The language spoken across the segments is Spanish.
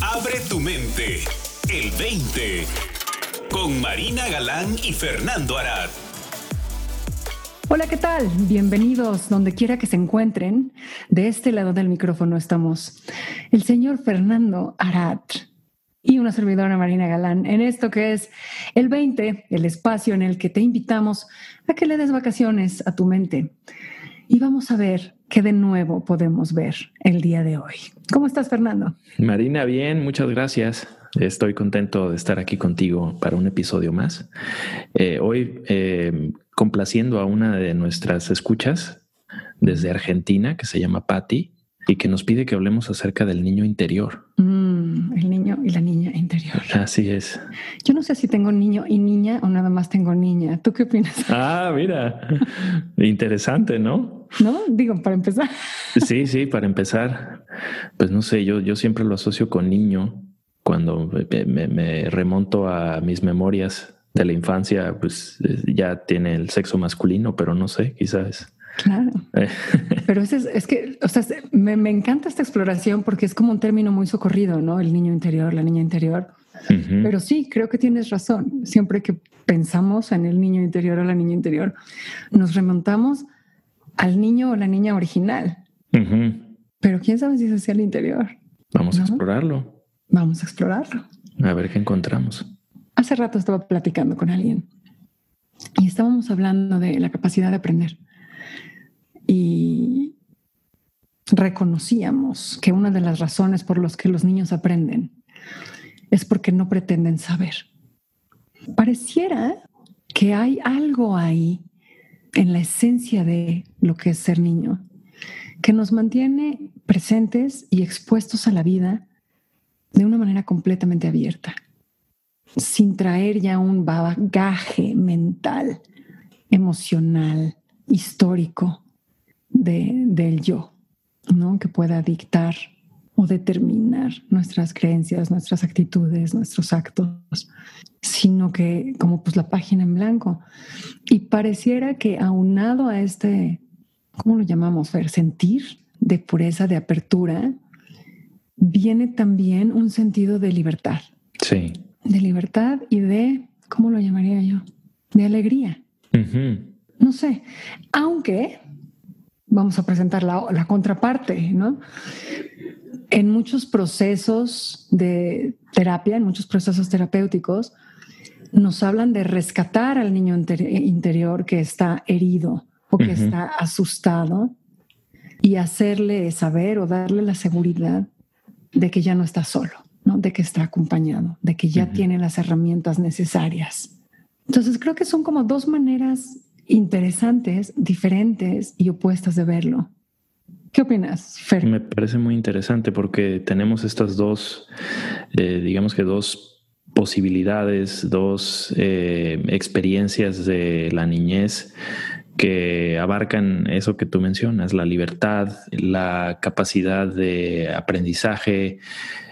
Abre tu mente. El 20. Con Marina Galán y Fernando Arad. Hola, ¿qué tal? Bienvenidos donde quiera que se encuentren. De este lado del micrófono estamos el señor Fernando Arad y una servidora Marina Galán en esto que es el 20, el espacio en el que te invitamos a que le des vacaciones a tu mente. Y vamos a ver qué de nuevo podemos ver el día de hoy. ¿Cómo estás, Fernando? Marina, bien, muchas gracias. Estoy contento de estar aquí contigo para un episodio más. Eh, hoy, eh, complaciendo a una de nuestras escuchas desde Argentina, que se llama Patti, y que nos pide que hablemos acerca del niño interior. Mm, el niño y la niña interior. Así es. Yo no sé si tengo niño y niña o nada más tengo niña. ¿Tú qué opinas? Ah, mira, interesante, ¿no? No, digo, para empezar. Sí, sí, para empezar. Pues no sé, yo, yo siempre lo asocio con niño. Cuando me, me remonto a mis memorias de la infancia, pues ya tiene el sexo masculino, pero no sé, quizás Claro. Eh. Pero es, es que, o sea, me, me, encanta esta exploración porque es como un término muy socorrido, ¿no? El niño interior, la niña interior. Pero sí, creo que tienes razón. Siempre que pensamos en el niño interior o la niña interior, nos remontamos al niño o la niña original. Pero quién sabe si es hacia el interior. Vamos a explorarlo. Vamos a explorarlo. A ver qué encontramos. Hace rato estaba platicando con alguien y estábamos hablando de la capacidad de aprender y reconocíamos que una de las razones por las que los niños aprenden es porque no pretenden saber. Pareciera que hay algo ahí en la esencia de lo que es ser niño, que nos mantiene presentes y expuestos a la vida de una manera completamente abierta, sin traer ya un bagaje mental, emocional, histórico del yo, ¿no? Que pueda dictar o determinar nuestras creencias, nuestras actitudes, nuestros actos, sino que como pues la página en blanco. Y pareciera que aunado a este, ¿cómo lo llamamos? Ver, sentir de pureza, de apertura, viene también un sentido de libertad. Sí. De libertad y de, ¿cómo lo llamaría yo? De alegría. No sé, aunque vamos a presentar la, contraparte, ¿no? En muchos procesos de terapia, en muchos procesos terapéuticos, nos hablan de rescatar al niño interior que está herido o que está asustado y hacerle saber o darle la seguridad de que ya no está solo, ¿no? de que está acompañado, de que ya tiene las herramientas necesarias. Entonces creo que son como dos maneras interesantes, diferentes y opuestas de verlo. ¿Qué opinas, Fer? Me parece muy interesante porque tenemos estas dos, eh, digamos que dos posibilidades, dos eh, experiencias de la niñez que abarcan eso que tú mencionas, la libertad, la capacidad de aprendizaje,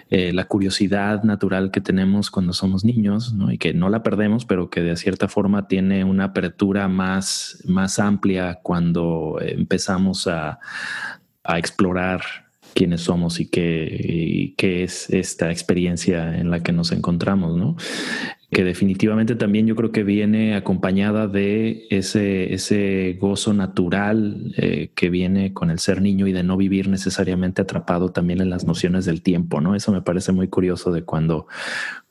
eh, la curiosidad natural que tenemos cuando somos niños y que no la perdemos, pero que de cierta forma tiene una apertura más, más amplia cuando empezamos a, a explorar quiénes somos y qué, qué, es esta experiencia en la que nos encontramos, ¿no? Que definitivamente también yo creo que viene acompañada de ese, ese gozo natural eh, que viene con el ser niño y de no vivir necesariamente atrapado también en las nociones del tiempo, ¿no? Eso me parece muy curioso de cuando,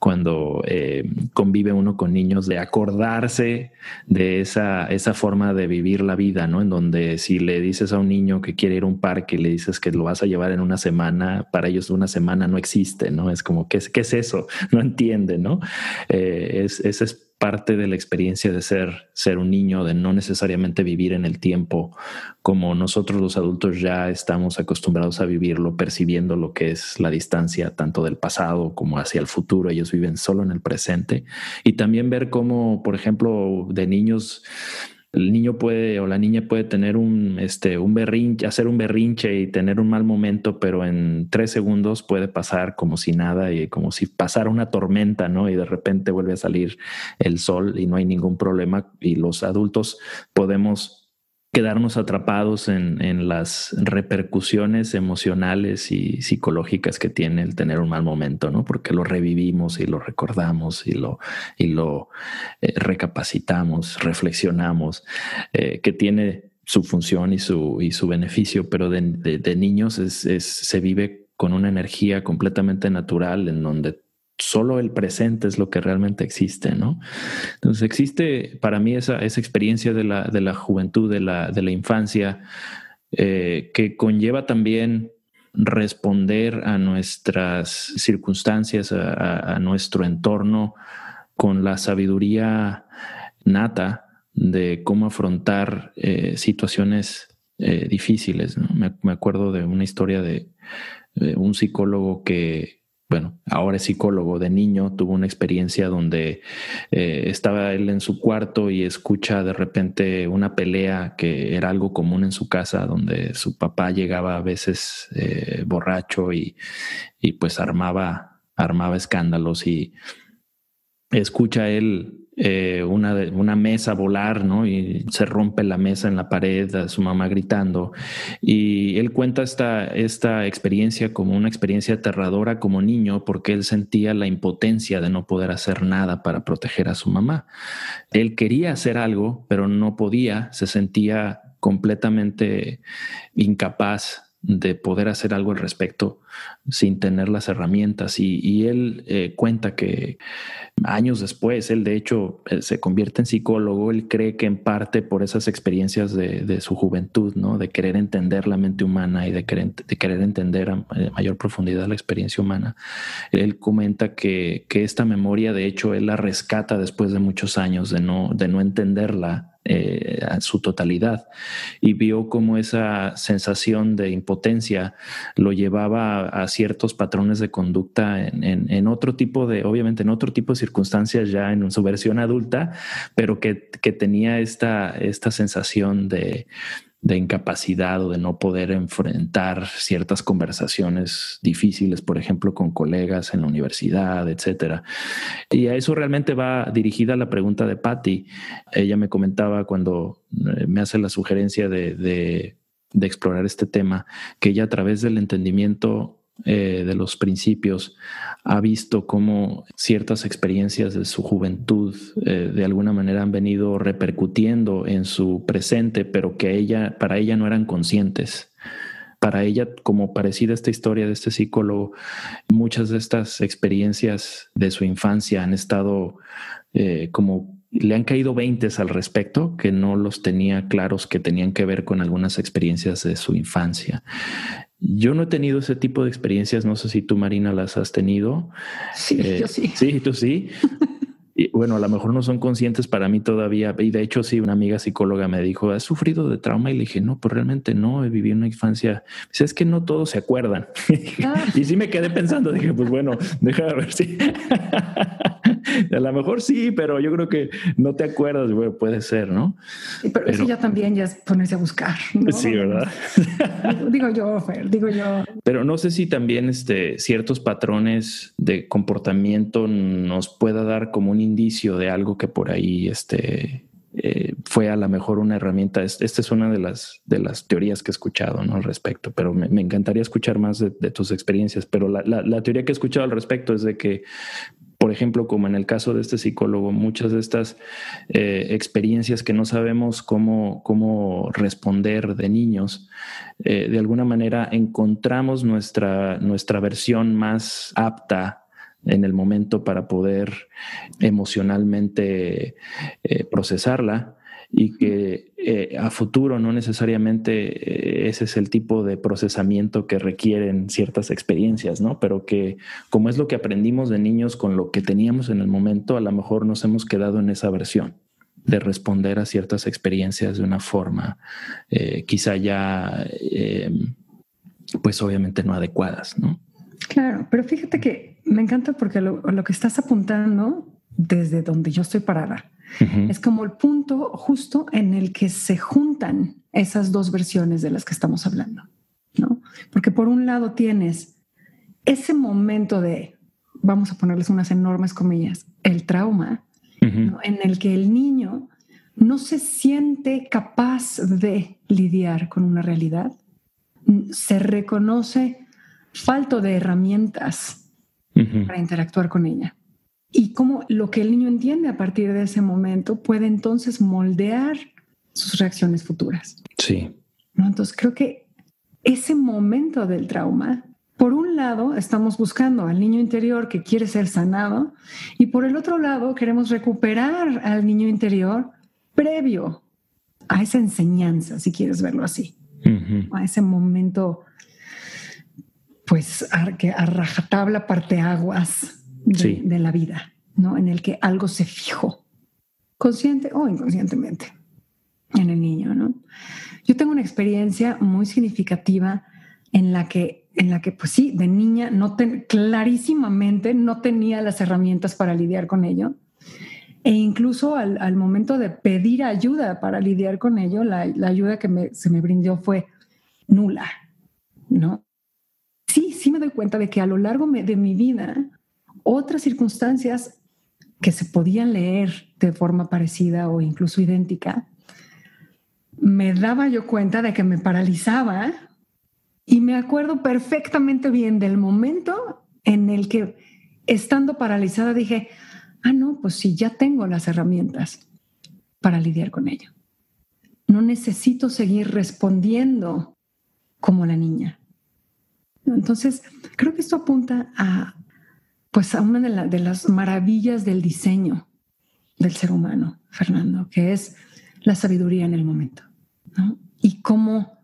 cuando eh, convive uno con niños, de acordarse de esa, esa forma de vivir la vida, ¿no? En donde si le dices a un niño que quiere ir a un parque y le dices que lo vas a llevar en una semana, para ellos una semana no existe, ¿no? Es como, ¿qué, qué es eso? No entiende, ¿no? Eh, es, es parte de la experiencia de ser, ser un niño, de no necesariamente vivir en el tiempo como nosotros los adultos ya estamos acostumbrados a vivirlo, percibiendo lo que es la distancia tanto del pasado como hacia el futuro. Ellos viven solo en el presente. Y también ver cómo, por ejemplo, de niños el niño puede o la niña puede tener un, este, un berrinche, hacer un berrinche y tener un mal momento, pero en tres segundos puede pasar como si nada y como si pasara una tormenta, ¿no? Y de repente vuelve a salir el sol y no hay ningún problema y los adultos podemos quedarnos atrapados en, las repercusiones emocionales y psicológicas que tiene el tener un mal momento, ¿no? Porque lo revivimos y lo recordamos y lo, y lo eh, recapacitamos, reflexionamos, eh, que tiene su función y su, y su beneficio, pero de, niños se vive con una energía completamente natural en donde solo el presente es lo que realmente existe, ¿no? Entonces existe para mí esa, esa experiencia de la, de la juventud, de la, de la infancia, eh, que conlleva también responder a nuestras circunstancias, a, nuestro entorno, con la sabiduría nata de cómo afrontar eh, situaciones eh, difíciles. Me, me, acuerdo de una historia de un psicólogo que bueno, ahora es psicólogo de niño, tuvo una experiencia donde eh, estaba él en su cuarto y escucha de repente una pelea que era algo común en su casa, donde su papá llegaba a veces eh, borracho y, y, pues armaba, armaba escándalos y escucha él eh, una, una, mesa volar, ¿no? Y se rompe la mesa en la pared, a su mamá gritando. Y él cuenta esta, esta experiencia como una experiencia aterradora como niño, porque él sentía la impotencia de no poder hacer nada para proteger a su mamá. Él quería hacer algo, pero no podía, se sentía completamente incapaz de poder hacer algo al respecto sin tener las herramientas. Y, él eh, cuenta que años después, él de hecho eh, se convierte en psicólogo, él cree que en parte por esas experiencias de, su juventud, ¿no? de querer entender la mente humana y de querer, de querer entender a, mayor profundidad la experiencia humana, él comenta que, que esta memoria, de hecho, él la rescata después de muchos años de no, de no entenderla eh, a su totalidad. Y vio cómo esa sensación de impotencia lo llevaba a, ciertos patrones de conducta en, otro tipo de, obviamente en otro tipo de circunstancias ya en su versión adulta, pero que, que tenía esta, esta sensación de, de incapacidad o de no poder enfrentar ciertas conversaciones difíciles, por ejemplo, con colegas en la universidad, etcétera. Y a eso realmente va dirigida la pregunta de Patty. Ella me comentaba cuando eh, me hace la sugerencia de, de, de explorar este tema, que ella a través del entendimiento eh, de los principios, ha visto cómo ciertas experiencias de su juventud eh, de alguna manera han venido repercutiendo en su presente, pero que ella, para ella no eran conscientes. Para ella, como parecida esta historia de este psicólogo, muchas de estas experiencias de su infancia han estado eh, como le han caído veintes al respecto que no los tenía claros que tenían que ver con algunas experiencias de su infancia. Yo no he tenido ese tipo de experiencias, no sé si tú, Marina, las has tenido. Sí, eh, yo sí. Sí, tú sí. bueno, a lo mejor no son conscientes para mí todavía. Y de hecho, sí, una amiga psicóloga me dijo, ¿has sufrido de trauma? Y le dije, no, pues realmente no, he vivido una infancia. Dice, es que no todos se acuerdan. Ah. y sí me quedé pensando, dije, pues bueno, déjame ver si... a lo mejor sí, pero yo creo que no te acuerdas, puede ser, ¿no? pero, eso ya también ya es ponerse a buscar. Sí, ¿verdad? digo yo, Fer, digo yo. Pero no sé si también este, ciertos patrones de comportamiento nos pueda dar como un indicio de algo que por ahí este, eh, fue a lo mejor una herramienta. Esta es una de las, de las teorías que he escuchado ¿no? al respecto, pero me, encantaría escuchar más de, tus experiencias. Pero la, la, teoría que he escuchado al respecto es de que por ejemplo, como en el caso de este psicólogo, muchas de estas eh, experiencias que no sabemos cómo, cómo responder de niños, eh, de alguna manera encontramos nuestra, nuestra versión más apta en el momento para poder emocionalmente eh, procesarla y que eh, a futuro no necesariamente eh, ese es el tipo de procesamiento que requieren ciertas experiencias, ¿no? Pero que como es lo que aprendimos de niños con lo que teníamos en el momento, a lo mejor nos hemos quedado en esa versión de responder a ciertas experiencias de una forma eh, quizá ya, pues obviamente no adecuadas, ¿no? Claro, pero fíjate que me encanta porque lo, lo que estás apuntando desde donde yo estoy parada, es como el punto justo en el que se juntan esas dos versiones de las que estamos hablando, ¿no? Porque por un lado tienes ese momento de, vamos a ponerles unas enormes comillas, el trauma, en el que el niño no se siente capaz de lidiar con una realidad, se reconoce falto de herramientas para interactuar con ella. Y cómo lo que el niño entiende a partir de ese momento puede entonces moldear sus reacciones futuras. Sí. Entonces creo que ese momento del trauma, por un lado, estamos buscando al niño interior que quiere ser sanado y por el otro lado queremos recuperar al niño interior previo a esa enseñanza, si quieres verlo así, a ese momento, pues, que a rajatabla parteaguas de, de la vida, ¿no? En el que algo se fijó, consciente o inconscientemente, en el niño, ¿no? Yo tengo una experiencia muy significativa en la que, en la que pues sí, de niña, no clarísimamente no tenía las herramientas para lidiar con ello e incluso al, momento de pedir ayuda para lidiar con ello, la, ayuda que se me brindó fue nula, ¿no? Sí, me doy cuenta de que a lo largo de mi vida, otras circunstancias que se podían leer de forma parecida o incluso idéntica, me daba yo cuenta de que me paralizaba y me acuerdo perfectamente bien del momento en el que, estando paralizada, dije, ah, no, pues sí, ya tengo las herramientas para lidiar con ello. No necesito seguir respondiendo como la niña. Entonces, creo que esto apunta a, pues, a una de, las maravillas del diseño del ser humano, Fernando, que es la sabiduría en el momento. Y cómo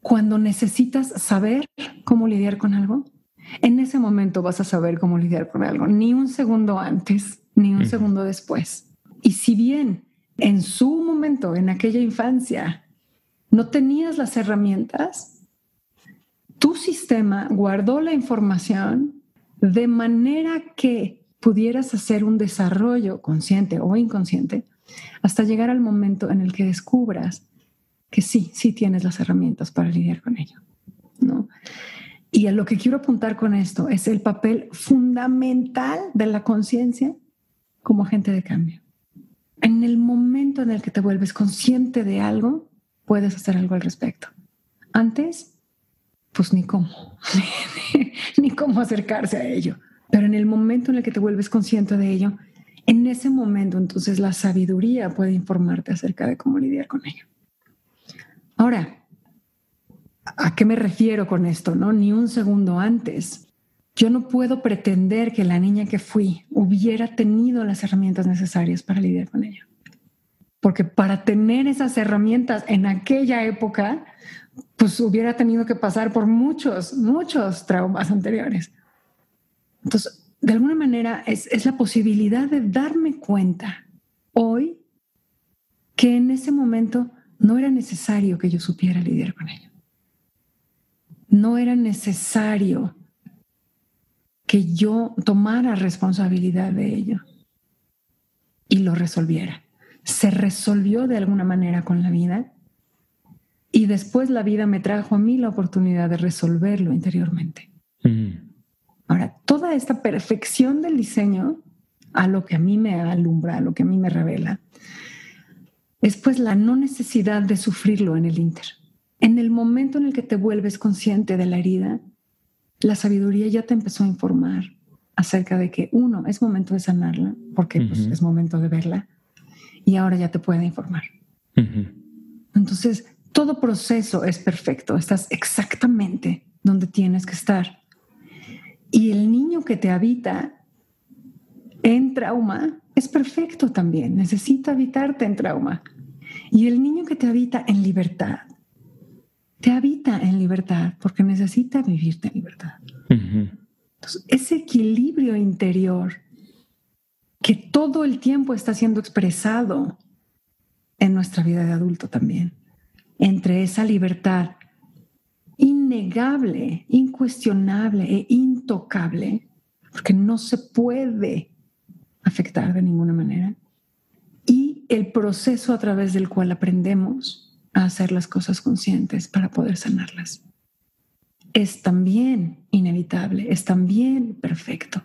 cuando necesitas saber cómo lidiar con algo, en ese momento vas a saber cómo lidiar con algo, ni un segundo antes, ni un segundo después. Y si bien en su momento, en aquella infancia, no tenías las herramientas, tu sistema guardó la información de manera que pudieras hacer un desarrollo consciente o inconsciente hasta llegar al momento en el que descubras que sí, sí tienes las herramientas para lidiar con ello. ¿no? Y a lo que quiero apuntar con esto es el papel fundamental de la conciencia como agente de cambio. En el momento en el que te vuelves consciente de algo, puedes hacer algo al respecto. Antes, pues ni cómo, ni cómo acercarse a ello. Pero en el momento en el que te vuelves consciente de ello, en ese momento entonces la sabiduría puede informarte acerca de cómo lidiar con ello. Ahora, ¿A qué me refiero con esto? No, ni un segundo antes. Yo no puedo pretender que la niña que fui hubiera tenido las herramientas necesarias para lidiar con ella. Porque para tener esas herramientas en aquella época, pues hubiera tenido que pasar por muchos, muchos traumas anteriores. Entonces, de alguna manera es, es la posibilidad de darme cuenta hoy que en ese momento no era necesario que yo supiera lidiar con ella no era necesario que yo tomara responsabilidad de ello y lo resolviera. Se resolvió de alguna manera con la vida y después la vida me trajo a mí la oportunidad de resolverlo interiormente. Mm. Ahora, toda esta perfección del diseño, a lo que a mí me alumbra, a lo que a mí me revela, es pues la no necesidad de sufrirlo en el inter en el momento en el que te vuelves consciente de la herida, la sabiduría ya te empezó a informar acerca de que, uno, es momento de sanarla, porque pues, es momento de verla, y ahora ya te puede informar. Entonces, todo proceso es perfecto, estás exactamente donde tienes que estar. Y el niño que te habita en trauma es perfecto también, necesita habitarte en trauma. Y el niño que te habita en libertad te habita en libertad porque necesita vivirte en libertad. Entonces, ese equilibrio interior que todo el tiempo está siendo expresado en nuestra vida de adulto también, entre esa libertad innegable, incuestionable e intocable, porque no se puede afectar de ninguna manera, y el proceso a través del cual aprendemos a hacer las cosas conscientes para poder sanarlas. Es también inevitable, es también perfecto.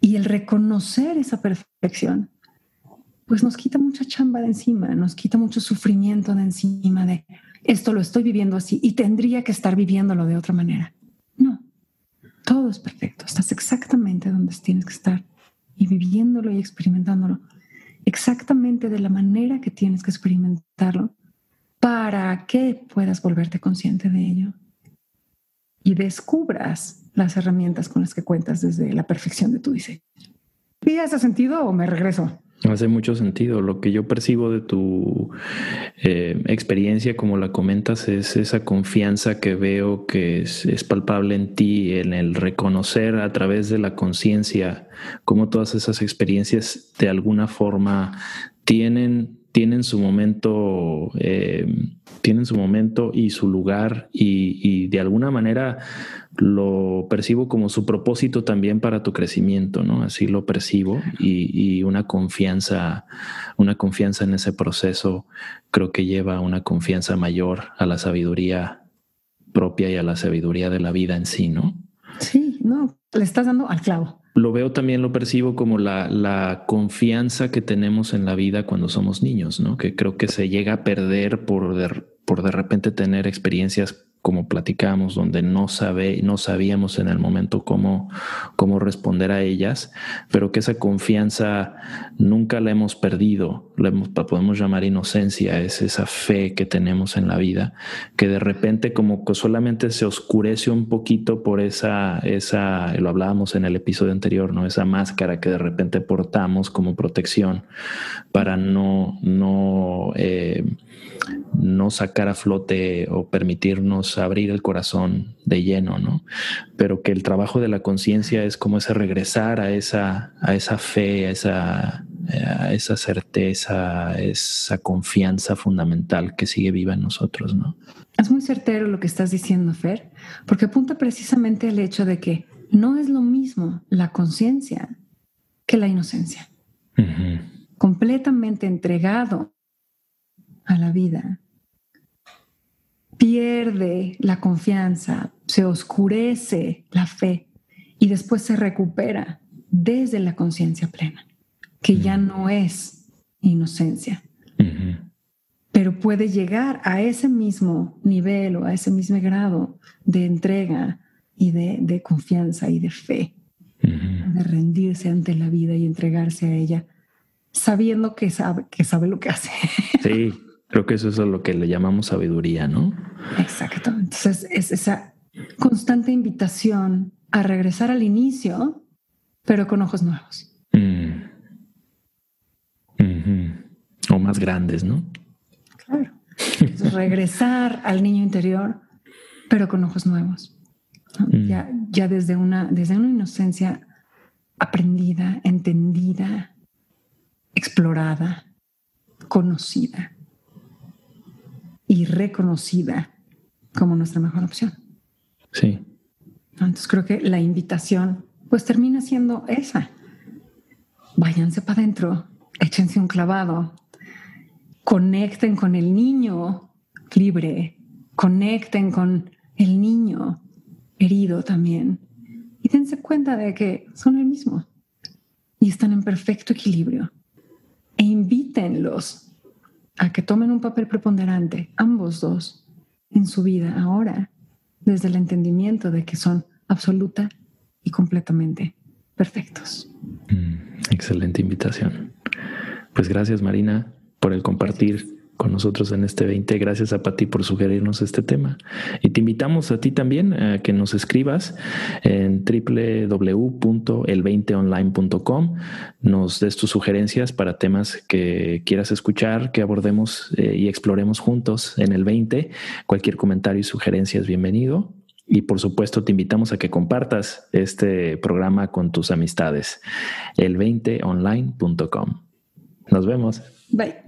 Y el reconocer esa perfección pues nos quita mucha chamba de encima, nos quita mucho sufrimiento de encima de esto lo estoy viviendo así y tendría que estar viviéndolo de otra manera. No, todo es perfecto, estás exactamente donde tienes que estar y viviéndolo y experimentándolo exactamente de la manera que tienes que experimentarlo para que puedas volverte consciente de ello y descubras las herramientas con las que cuentas desde la perfección de tu diseño. ¿Y hace sentido o me regreso? Hace mucho sentido. Lo que yo percibo de tu eh, experiencia, como la comentas, es esa confianza que veo que es, palpable en ti, en el reconocer a través de la conciencia cómo todas esas experiencias de alguna forma tienen, tienen su momento. Eh, tienen su momento y su lugar y, y de alguna manera lo percibo como su propósito también para tu crecimiento, ¿no? Así lo percibo y, una confianza, una confianza en ese proceso creo que lleva una confianza mayor a la sabiduría propia y a la sabiduría de la vida en sí, ¿no? Sí, no, le estás dando al clavo. Lo veo también, lo percibo como la, la confianza que tenemos en la vida cuando somos niños, ¿no? Que creo que se llega a perder por por de repente tener experiencias como platicamos, donde no, sabe, no sabíamos en el momento cómo, cómo responder a ellas, pero que esa confianza nunca la hemos perdido, la podemos llamar inocencia, es esa fe que tenemos en la vida, que de repente como que solamente se oscurece un poquito por esa, esa, lo hablábamos en el episodio anterior, ¿no? Esa máscara que de repente portamos como protección para no, no, eh, no sacar a flote o permitirnos abrir el corazón de lleno, ¿no? Pero que el trabajo de la conciencia es como ese regresar a esa, a esa fe, a esa, a esa certeza, a esa confianza fundamental que sigue viva en nosotros, ¿no? Es muy certero lo que estás diciendo, Fer, porque apunta precisamente al hecho de que no es lo mismo la conciencia que la inocencia. Completamente entregado a la vida, pierde la confianza, se oscurece la fe y después se recupera desde la conciencia plena, que ya no es inocencia, pero puede llegar a ese mismo nivel o a ese mismo grado de entrega y de, confianza y de fe, de rendirse ante la vida y entregarse a ella, sabiendo que sabe, que sabe lo que hace. Sí, Creo que eso es lo que le llamamos sabiduría, ¿no? Exacto. Entonces es esa constante invitación a regresar al inicio, pero con ojos nuevos. Mm. O más grandes, ¿no? Claro. regresar al niño interior, pero con ojos nuevos. Mm. Ya, ya desde, una, desde una inocencia aprendida, entendida, explorada, conocida y reconocida como nuestra mejor opción. Sí. Entonces creo que la invitación pues termina siendo esa. Váyanse para adentro, échense un clavado, conecten con el niño libre, conecten con el niño herido también y dense cuenta de que son el mismo y están en perfecto equilibrio e invítenlos a que tomen un papel preponderante, ambos dos, en su vida ahora, desde el entendimiento de que son absoluta y completamente perfectos. Mm, excelente invitación. Pues gracias Marina por el compartir con nosotros en este 20. Gracias a Pati por sugerirnos este tema. Y te invitamos a ti también a que nos escribas en www.el20online.com, nos des tus sugerencias para temas que quieras escuchar, que abordemos eh, y exploremos juntos en el 20. Cualquier comentario y sugerencia es bienvenido. Y por supuesto te invitamos a que compartas este programa con tus amistades. El20online.com. Nos vemos. Bye.